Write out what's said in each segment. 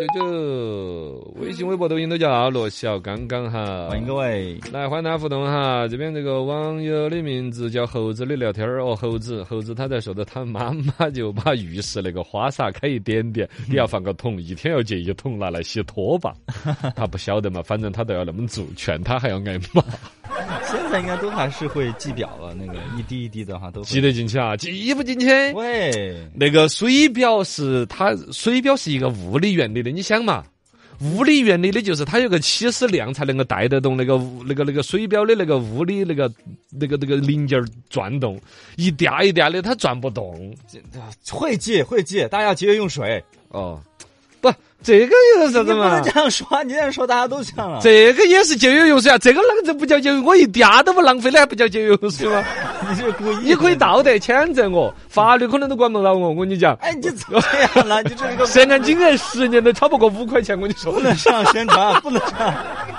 就就，微信、微博、抖音都叫罗小刚刚哈。欢迎各位。来，欢迎大家互动哈。这边这个网友的名字叫猴子的聊天儿哦，猴子，猴子他在说的，他妈妈就把浴室那个花洒开一点点，你要放个桶，一天要接一桶拿来洗拖把。他不晓得嘛，反正他都要那么做，劝他还要挨骂。现在应该都还是会记表了，那个一滴一滴的哈，都记得进去啊，记不进去。喂，那个水表是它，水表是一个物理原理的，你想嘛，物理原理的就是它有个起始量才能够带得动那个那个那个水表的那个物理那个那个那个零件转动，一嗲一嗲的它转不动。会记会记，大家要节约用水哦。不，这个有啥子嘛？不能这样说，你这样说大家都抢了。这个也是节约用水啊，这个啷这不叫节约？我一点都不浪费的，还不叫节约用水吗？你是故意？你可以道德谴责我，法律可能都管不到我。我跟你讲，哎，你怎么样了？你这个涉案金额十年都超不过五块钱，我跟你说，不能这样宣传，不能这样，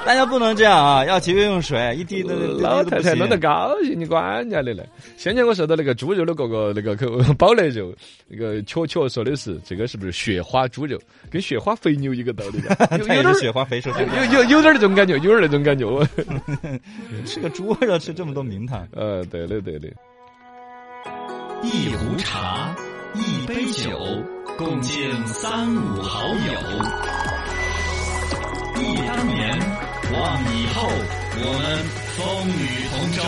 大家不能这样啊！要节约用水，一滴都老太太弄得高兴，你管人家的嘞？先前我收到那个猪肉的各个那个口包内肉，那个确确说的是这个是不是雪花猪肉？跟雪花肥牛一个道理，有点雪花肥瘦，有有有点那种感觉，有点那种感觉。吃个猪肉吃这么多名堂，呃，对的对的。一壶茶，一杯酒，共敬三五好友。忆当年，望以后，我们风雨同舟。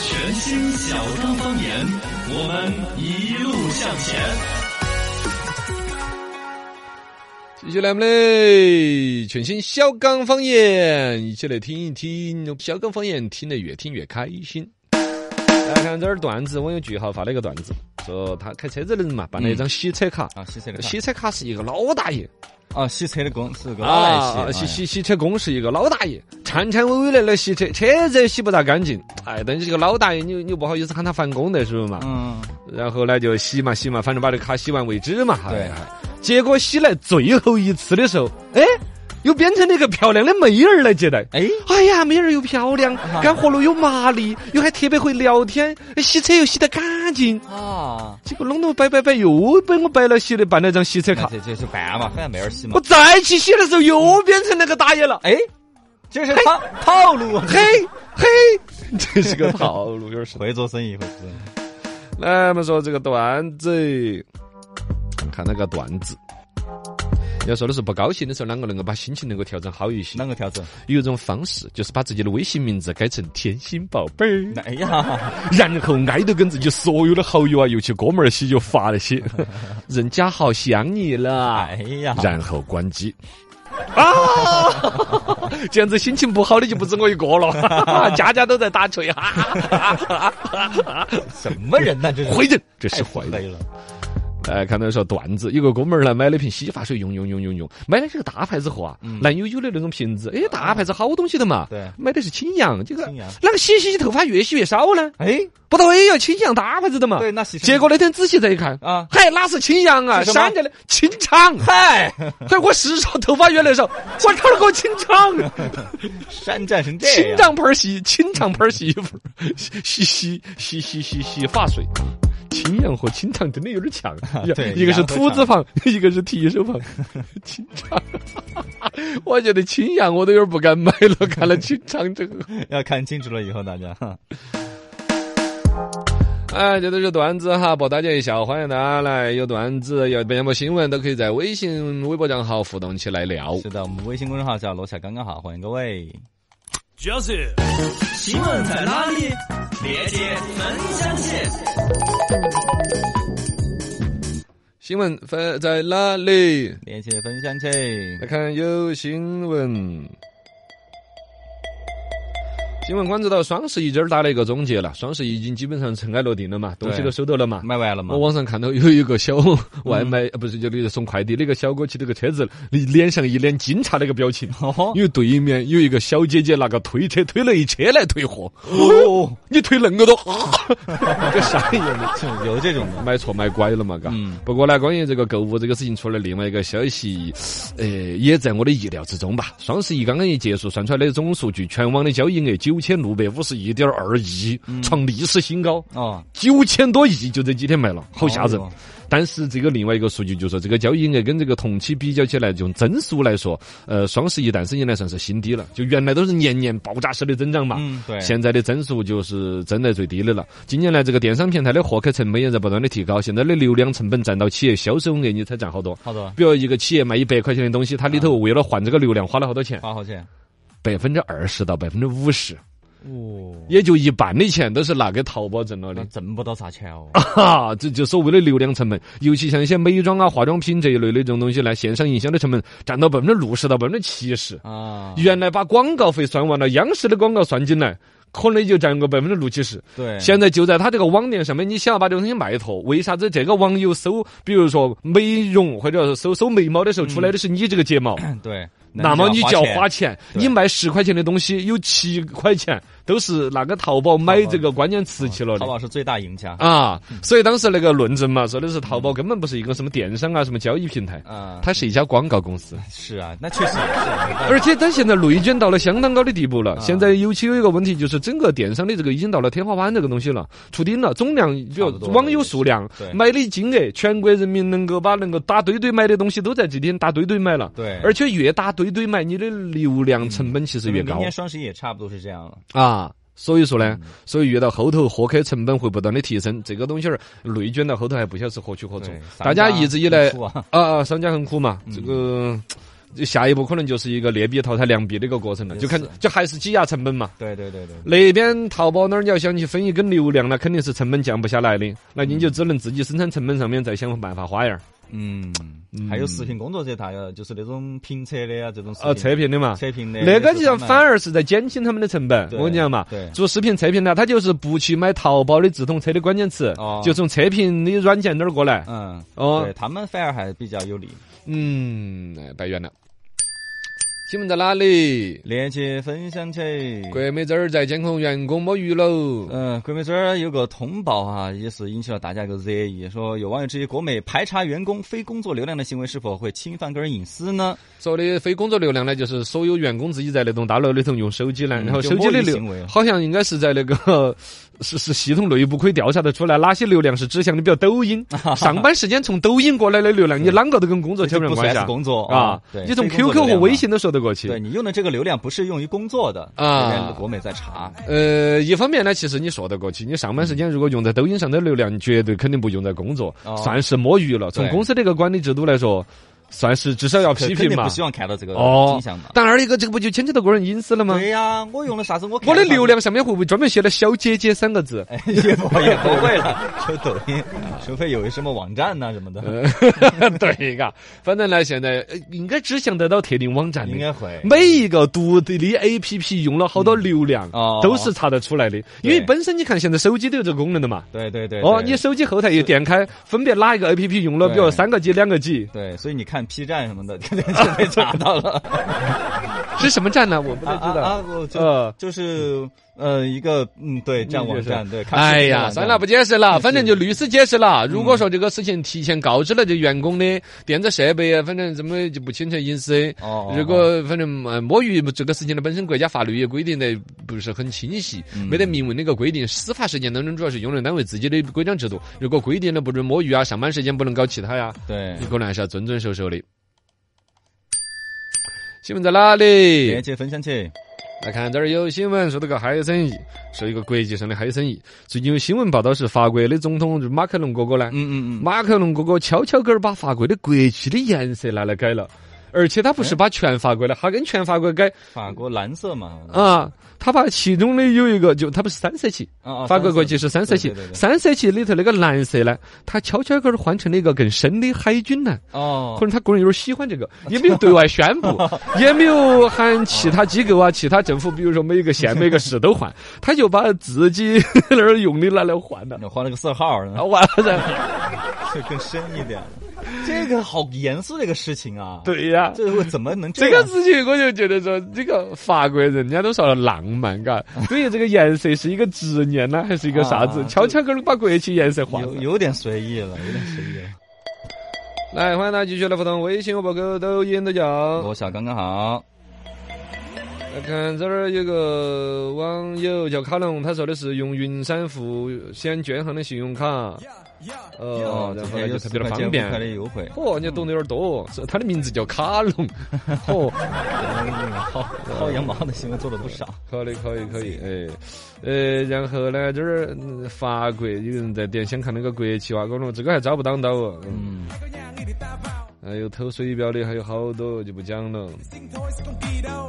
全新小刚方言，我们一路向前。继续来我们的全新小刚方言，一起来听一听小刚方言，听得越听越开心。来看这儿段子，我有句号发了一个段子，说他开车子的人嘛，办了一张洗车卡啊，洗车的洗车卡是一个老大爷。啊，洗车的工是个老大洗洗洗车工是一个老大爷，颤颤巍巍的来洗车，车子洗不大干净，哎，但是这个老大爷你你不好意思喊他返工的是不是嘛？嗯，然后呢就洗嘛洗嘛，反正把这卡洗完为止嘛，对。结果洗来最后一次的时候，哎，又变成了一个漂亮的妹儿来接待。哎，哎呀，妹儿又漂亮，干活路又麻利，又还特别会聊天，洗车又洗得干净啊。结果弄得摆摆摆，又被我摆了洗的办了张洗车卡。这这是办嘛，喊妹儿洗嘛。我再去洗的时候，又变成那个大爷了。哎，这是套套路。嘿，嘿，这是个套路，有点会做生意，会做生意。来，我们说这个段子。看那个段子，要说的是不高兴的时候，啷个能够把心情能够调整好一些？啷个调整？有一种方式，就是把自己的微信名字改成“甜心宝贝儿”。哎呀，然后挨着跟自己所有的好友啊，尤其哥们儿些就发那些 “人家好想你了”。哎呀，然后关机。啊！这样子心情不好的就不止我一个了，家家都在打锤哈。什么人呢？这是坏人，这是坏人。哎，看到说段子，有个哥们儿呢买了瓶洗发水用用用用用，买的是个大牌子货啊，蓝悠悠的那种瓶子。哎，大牌子好东西的嘛。对，买的是清扬，这个那个洗洗洗头发越洗越少呢？哎，不对，要清扬大牌子的嘛。对，那是。结果那天仔细再一看啊，嗨，哪是清扬啊？山寨的清肠。嗨，嗨，我是说头发越来越少，我靠给我清肠。山寨成这样。清肠盆洗，清肠盆洗衣服，洗洗洗洗洗洗发水。青阳和清肠真的有点像，对，一个是土字旁，一个是提手旁。清肠，我觉得青阳我都有点不敢买了，看了清肠这个，要看清楚了以后大家哈。哎，这都是段子哈，博大家一笑，欢迎大家来有段子，有别么新闻都可以在微信、微博账号互动起来聊。是的，我们微信公众号叫“罗彩刚刚好”，欢迎各位。就是新闻在哪里？链接分享起。新闻分在哪里？链接分享起。来看有新闻。新闻关注到双十一今儿打了一个总结了，双十一已经基本上尘埃落定了嘛，东西都收到了嘛，买完了嘛。我网上看到有一个小外卖，不是就那个送快递那个小哥骑那个车子，脸上一脸惊诧那个表情，因为对面有一个小姐姐拿个推车推了一车来退货。哦，你推恁个多，这啥一样的？有这种买错买拐了嘛？嘎。不过呢，关于这个购物这个事情，出了另外一个消息，呃，也在我的意料之中吧。双十一刚刚一结束，算出来的总数据，全网的交易额九。九千六百五十一点二亿，创历史新高。啊，九千多亿就这几天卖了，好吓人。但是这个另外一个数据就说，这个交易额跟这个同期比较起来，用增速来说，呃，双十一诞生以来算是新低了。就原来都是年年爆炸式的增长嘛，嗯，对，现在的增速就是增在最低的了。近年来，这个电商平台的获客成本也在不断的提高，现在的流量成本占到企业销售额，你猜占好多？好多比如一个企业卖一百块钱的东西，它里头为了换这个流量花了好多钱？花好钱。百分之二十到百分之五十，哦，也就一半的钱都是拿给淘宝挣了的。挣不到啥钱哦。哈，这就所谓的流量成本，尤其像一些美妆啊、化妆品这一类的这种东西呢，线上营销的成本占到百分之六十到百分之七十。啊，原来把广告费算完了，央视的广告算进来，可能就占个百分之六七十。对，现在就在他这个网店上面，你想要把这个东西卖脱，为啥子这个网友搜，比如说美容或者是搜搜眉毛的时候，出来的是你这个睫毛，对，那么你就要花钱。你卖十块钱的东西，有七块钱都是那个淘宝买这个关键词去了的淘。宝是最大赢家。啊，所以当时那个论证嘛，说的是淘宝根本不是一个什么电商啊、什么交易平台，啊，它是一家广告公司。是啊，那确实也是。而且它现在内卷到了相当高的地步了。啊现在尤其有一个问题，就是整个电商的这个已经到了天花板这个东西了，触顶了。总量，比如网友数量对、买的金额，全国人民能够把能够打堆堆买的东西都在这天打堆堆买了。对，而且越打堆堆买，你的流量成本其实越高明年双十一也差不多是这样了。啊。所以说呢，嗯所以越到后头获客成本会不断的提升，这个东西儿内卷到后头还不晓得是何去何从。大家一直以来啊啊，商家很苦嘛，嗯这个。这下一步可能就是一个劣币淘汰良币的一个过程了，就看就还是挤压成本嘛。对对对对，那边淘宝那儿你要想去分一根流量，那肯定是成本降不下来的，那你就只能自己生产成本上面再想办法花样儿。嗯，还有视频工作者，他要就是那种评测的啊，这种视呃，频测评的嘛，测评的，那个就像反而是在减轻他们的成本。我跟你讲嘛对，做视频测评呢，他就是不去买淘宝的直通车的关键词哦，就从测评的软件那儿过来。嗯，哦对，他们反而还比较有利。嗯，哎白远了。新闻在哪里？链接分享起。国美这儿在监控员工摸鱼喽。嗯，国美这儿有个通报哈，也是引起了大家一个热议，说有网友质疑国美排查员工非工作流量的行为是否会侵犯个人隐私呢？说的非工作流量呢，就是所有员工自己在那栋大楼里头用手机呢，嗯然后手机的流好像应该是在那个是是系统内部可以调查得出来，哪些流量是指向的，比如抖音，上班时间从抖音过来的流量，你啷个都跟工作扯不上关系啊工作啊对，你从 QQ 和微信都说得过去对。你用的这个流量不是用于工作的啊国美在查。呃，一方面呢，其实你说得过去，你上班时间如果用在抖音上的流量，你绝对肯定不用在工作，哦算是摸鱼了。从公司这个管理制度来说，算是至少要批评嘛不。希望看到这个哦景象嘛。但二一个，这个不就牵扯到个人隐私了吗？对呀，我用了啥子？我我的流量上面会不会专门写了“小姐姐”三个字？哎，也不也不会了，就抖音，除非有什么网站呐、什么的，对嘎，反正呢，现在呃应该只想得到特定网站的。应该会。每一个独立的 A P P 用了好多流量，哦都是查得出来的。因为本身你看，现在手机都有这个功能的嘛。对对对。哦，你手机后台一点开，分别哪一个 A P P 用了，比如对三个 G、两个 G，对，所以你看 P 站什么的，就被查到了。是什么站呢？我不太知道。啊啊，我就呃，就是呃一个嗯对站网站对。看视哎呀，算了，不解释了，反正就律师解释了。如果说这个事情提前告知了这员工的电子设备啊，反正怎么就不侵权隐私。哦，如果反正呃摸鱼这个事情呢，本身国家法律也规定的不是很清晰，嗯没得明文的一个规定。司法实践当中主要是用人单位自己的规章制度，如果规定了不准摸鱼啊，上班时间不能搞其他呀，对你可能还是要遵遵守守的。新闻在哪里链？接分享起，来看这儿有新闻，说这个嗨生意，说一个国际上的嗨生意。最近有新闻报道是法国的总统就马克龙哥哥呢，嗯嗯嗯，马克龙哥哥悄悄根儿把法国的国旗的颜色拿来改了，而且他不是把全法国的，他跟全法国改法国蓝色嘛，啊，他把其中的有一个就他不是三色旗，啊啊，法国国旗。是三色旗。三色旗里头那个蓝色呢，他悄悄个儿换成了一个更深的海军蓝。哦。可，能他个人有点喜欢这个，也没有对外宣布，也没有喊其他机构啊、其他政府，比如说每一个县、每个市都换，他就把自己 那儿用的拿来换了。换了个色号呢。啊，，完了，就更深一点了。这个好严肃的一个事情啊！，对呀、这个怎么能这样个事情我就觉得说，这个法国人人家都说了浪漫，嘎，对于这个颜色是一个执念呢，还是一个啥子啊？悄悄跟儿把国旗颜色换了有。有点随意了，有点随意了。来，欢迎大家继续来互动，微信、微博、客、抖音都叫。罗小刚刚好，来看这儿有个网友叫卡龙，他说的是用云山付先建行的信用卡，哦，然后呢就特别的方便。块的优惠，嚯，你懂得有点多，是他的名字叫卡龙，嚯，好好养猫的新闻做了不少。可以可以可以，哎，呃，然后呢这儿嗯法国有人在点想看那个国旗哇，我说这个还找不到到哦，嗯。还有偷水表的，还有好多就不讲了。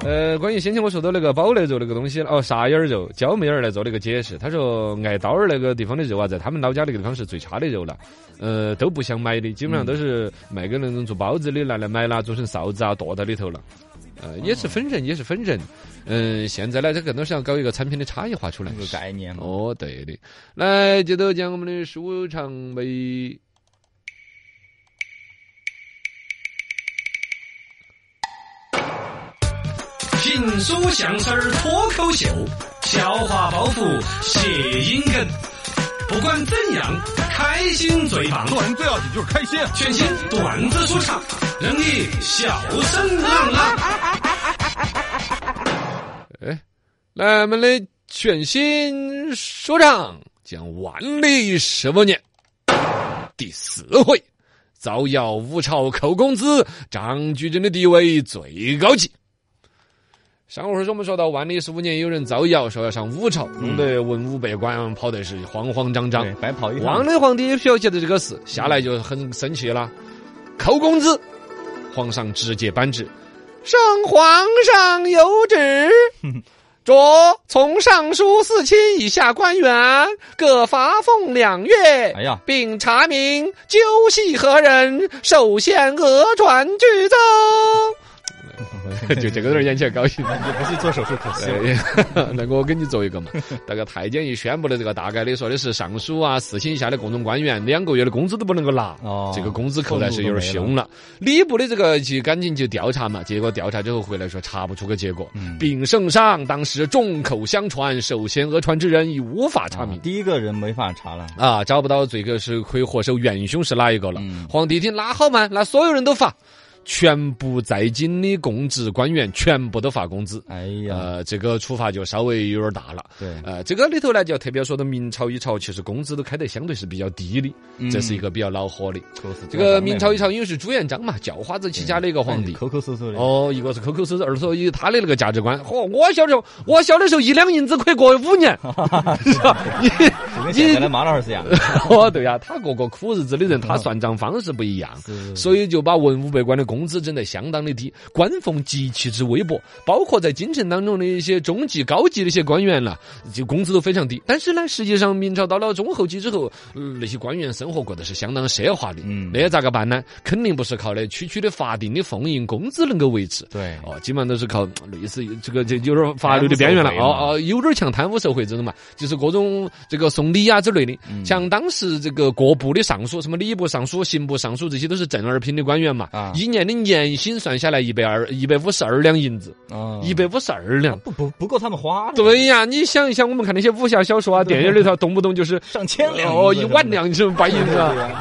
呃，关于先前我说的那个宝来肉那个东西，哦，沙眼儿肉，焦妹儿来做了一个解释，他说挨刀儿那个地方的肉啊，在他们老家那个地方是最差的肉了，呃，都不想买的，基本上都是卖给那种做包子的拿来买啦，做成臊子啊剁到里头了。呃，也是分人，也是分人。嗯，现在呢，这更多是要搞一个产品的差异化出来。个概念。哦，对的。来，接着讲我们的舒畅美。评书、相声、脱口秀，笑话、包袱、谐音梗，不管怎样，开心最棒。做人最要紧就是开心。全新段子说唱，让你笑声朗朗。哎，来，我们的全新说唱讲万历十五年第四回，造谣吴朝扣工资，张居正的地位最高级。上回说我们说到万历十五年，有人造谣说要上五朝，弄得文武百官跑得是慌慌张张。白跑一趟万历皇帝也晓得这个事，下来就很生气了，扣工资。皇上直接颁旨：圣皇上有旨，着从尚书四卿以下官员各罚俸两月。哎呀，并查明究系何人，首先讹传举奏。就这个人演起来高兴，你不是做手术可惜。那我给你做一个嘛。那个太监一宣布的这个大概的说的是尚书啊、四卿下的各种官员两个月的工资都不能够拿，哦，这个工资扣来是有点凶了。礼部的这个就赶紧就调查嘛，结果调查之后回来说查不出个结果。禀圣上，当时众口相传，首先讹传之人已无法查明。第一个人没法查了啊，找不到这个是可以活手元凶是哪一个了。皇帝听那好嘛，那所有人都发。全部在京的公职官员全部都发工资，哎呀，这个处罚就稍微有点大了。对，呃，这个里头呢，就要特别说到明朝一朝，其实工资都开得相对是比较低的，这是一个比较恼火的。这个明朝一朝，因为是朱元璋嘛，叫花子起家的一个皇帝，抠抠搜搜的。哦，一个是抠抠搜搜，二说以他的那个价值观，嚯，我小时候，我小的时候一两银子可以过五年，是吧？你跟现在的马老二是一样。哦，对呀，他过过苦日子的人，他算账方式不一样，所以就把文武百官的工资整得相当。的低，官俸极其之微薄，包括在京城当中的一些中级、高级的一些官员了，就工资都非常低。但是呢，实际上明朝到了中后期之后，那些官员生活过得是相当奢华的。嗯，那咋个办呢？肯定不是靠那区区的法定的俸银工资能够维持。对，哦，基本上都是靠类似这个，这有点法律的边缘了。哦哦，有点像贪污受贿这种嘛，就是各种这个送礼啊之类的。像当时这个各部的尚书，什么礼部尚书、刑部尚书，这些都是正二品的官员嘛。啊，一年的年薪算。下来一百二一百五十二两银子啊，一百五十二两，不不不够他们花。对呀，你想一想，我们看那些武侠小说啊、电影里头，动不动就是上千两哦，一万两是白银子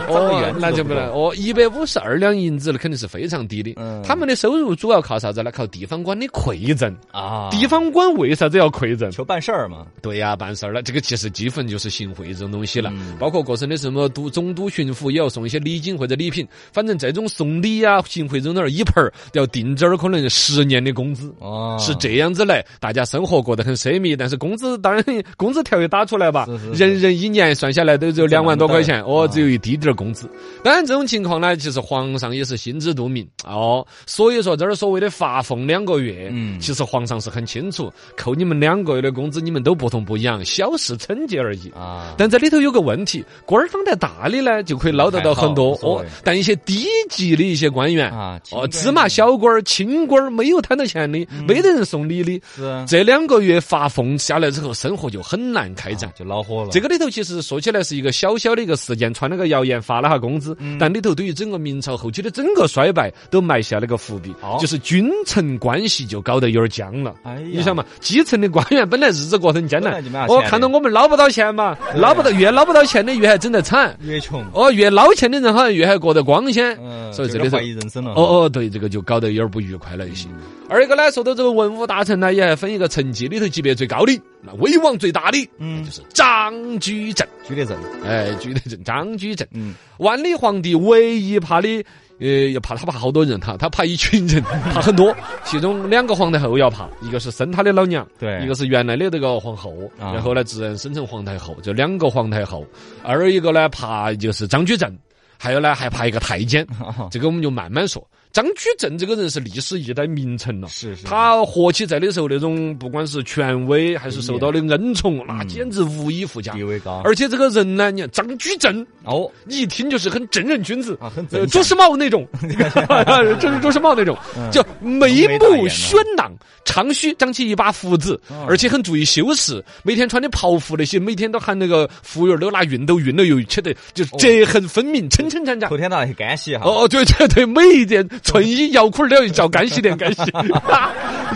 哦，那就不能哦，一百五十二两银子那肯定是非常低的。他们的收入主要靠啥子呢？靠地方官的馈赠啊。地方官为啥子要馈赠？求办事儿嘛。对呀，办事儿了，这个其实基本就是行贿这种东西了。包括各省的什么都总督、巡抚也要送一些礼金或者礼品，反正这种送礼啊、行贿这种儿一盆儿。要定这儿可能十年的工资，哦，是这样子来，大家生活过得很奢靡，但是工资当然工资条约打出来吧，人人一年算下来都只有两万多块钱，哦，只有一滴点儿工资。当然这种情况呢，其实皇上也是心知肚明，哦，所以说这儿所谓的发俸两个月，嗯，其实皇上是很清楚，扣你们两个月的工资，你们都不同不一样，小事惩戒而已。啊。但这里头有个问题，官儿当在大的呢，就可以捞得到很多哦，但一些低级的一些官员啊，哦，芝麻。小官儿、清官儿没有贪到钱的，没得人送礼的，是这两个月发俸下来之后，生活就很难开展，就恼火了。这个里头其实说起来是一个小小的一个事件，传了个谣言，发了下工资，但里头对于整个明朝后期的整个衰败都埋下了个伏笔，就是君臣关系就搞得有点僵了。哎，你想嘛，基层的官员本来日子过得很艰难，我看到我们捞不到钱嘛，捞不到越捞不到钱的越还整得惨。越穷，哦，越捞钱的人好像越还过得光鲜。嗯，所以这里头怀疑人生了。哦，哦，对，这个就搞得有点不愉快了一些。二一个呢，说到这个文武大臣呢，也还分一个层级里头级别最高的，那威望最大的，嗯就是张居正。居列正，哎，居的正，张居正。嗯，万历皇帝唯一怕的，呃，要怕他怕好多人，他他怕一群人，怕很多。其中两个皇太后要怕，一个是生他的老娘，对一个是原来的这个皇后，啊然后呢自然生成皇太后，就两个皇太后。二一个呢怕就是张居正，还有呢还怕一个太监。这个我们就慢慢说。张居正这个人是历史一代名臣了。是是，他活起在的时候，那种不管是权威还是受到的恩宠，那简直无以复加地。位高，而且这个人呢，你看张居正，哦。你一听就是很正人君子啊，很呃，正朱时茂那种，就是朱时茂那种，就眉目轩朗，长须，长起一把胡子，而且很注意修饰，每天穿的袍服那些，每天都喊那个服务员都拿熨斗熨了又切得就是折痕分明，撑撑展展头。天到那些干洗哈，哦，对对对，每一件衬衣摇裤儿都要叫干洗店干洗，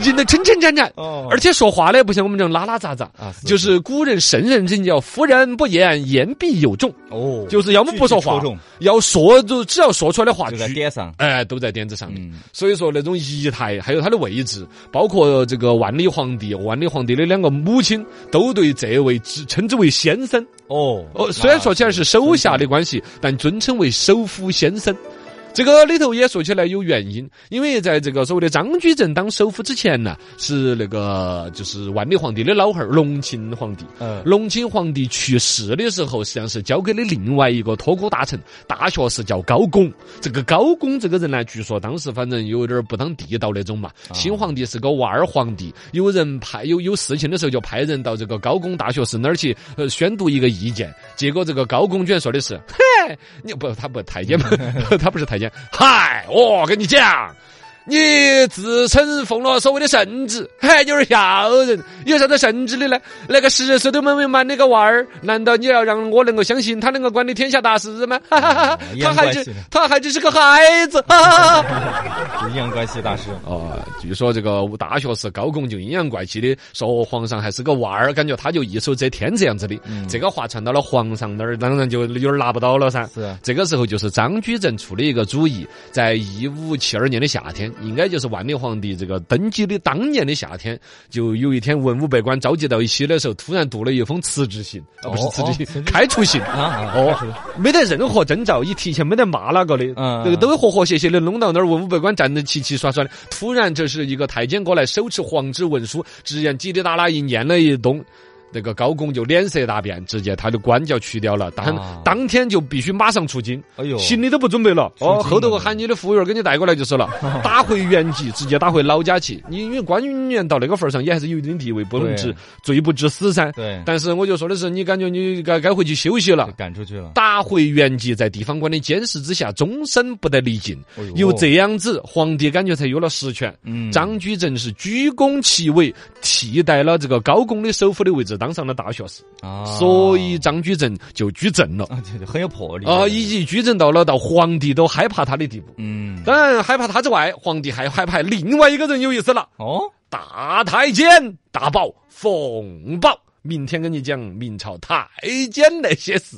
人的抻抻展展。哦而且说话呢，不像我们这种拉拉杂杂啊就是古人圣人人叫夫人不言，言必有重，哦，就是要么不说话要说就只要说出来的话就在，点上，哎，都在点子上面。嗯，所以说那种仪态，还有他的位置，包括这个万历皇帝，万历皇帝的两个母亲，都对这位之称之为先生。哦哦，虽然说起来是手下的关系，但尊称为首辅先生。这个里头也说起来有原因，因为在这个所谓的张居正当首辅之前呢，是那个就是万历皇帝的老汉儿隆庆皇帝。嗯隆庆皇帝去世的时候，实际上是交给了另外一个托孤大臣，大学士叫高拱。这个高拱这个人呢，据说当时反正有点儿不当地道那种嘛。新皇帝是个娃儿皇帝，有人派有有事情的时候就派人到这个高拱大学士那儿去呃宣读一个意见，结果这个高拱居然说的是，嘿，你不他不太监嘛，他不是太监，嗨，我跟你讲。你自称奉了所谓的圣旨，还有点吓人。有啥子圣旨的呢？那个十岁都没没满那个娃儿，难道你要让我能够相信他能够管理天下大事吗？哈哈哈哈他还只阳怪气的他还只是个孩子。哈哈哈阴阳怪气大师，哦，据说这个大学士高拱就阴阳怪气的说皇上还是个娃儿，感觉他就一手遮天这样子的。这个话传到了皇上那儿，当然就有点拿不到了噻。是这个时候就是张居正出的一个主意，在一五七二年的夏天，应该就是万历皇帝这个登基的当年的夏天，就有一天文武百官召集到一起的时候，突然读了一封辞职信，啊，不是哦辞职信，哦开除信。哦，没得任何征兆，一提前没得骂哪个的，嗯这个都和和谐谐的弄到那儿，文武百官站得齐齐刷刷的。突然，这是一个太监过来，手持黄纸文书，直言叽里哒啦一念了一通。那个高拱就脸色大变，直接他的官就要去掉了，当啊当天就必须马上出京，哎呦，行李都不准备了。出哦，后头我喊你的服务员给你带过来就是了，打回原籍，直接打回老家去。你因为官员到那个份儿上也还是有一定地位，不能对致罪不至死噻。对，但是我就说的是，你感觉你该该回去休息了。赶出去了，打回原籍，在地方官的监视之下，终身不得离境。哎呦有这样子，皇帝感觉才有了实权。嗯张居正是居功其伟，替代了这个高拱的首辅的位置，当上了大学士，啊，所以张居正就居正了。啊，很有魄力啊，以及居正到了到皇帝都害怕他的地步。嗯，当然，害怕他之外，皇帝还害怕另外一个人有意思了，哦，大太监大宝冯宝。明天跟你讲明朝太监那些事。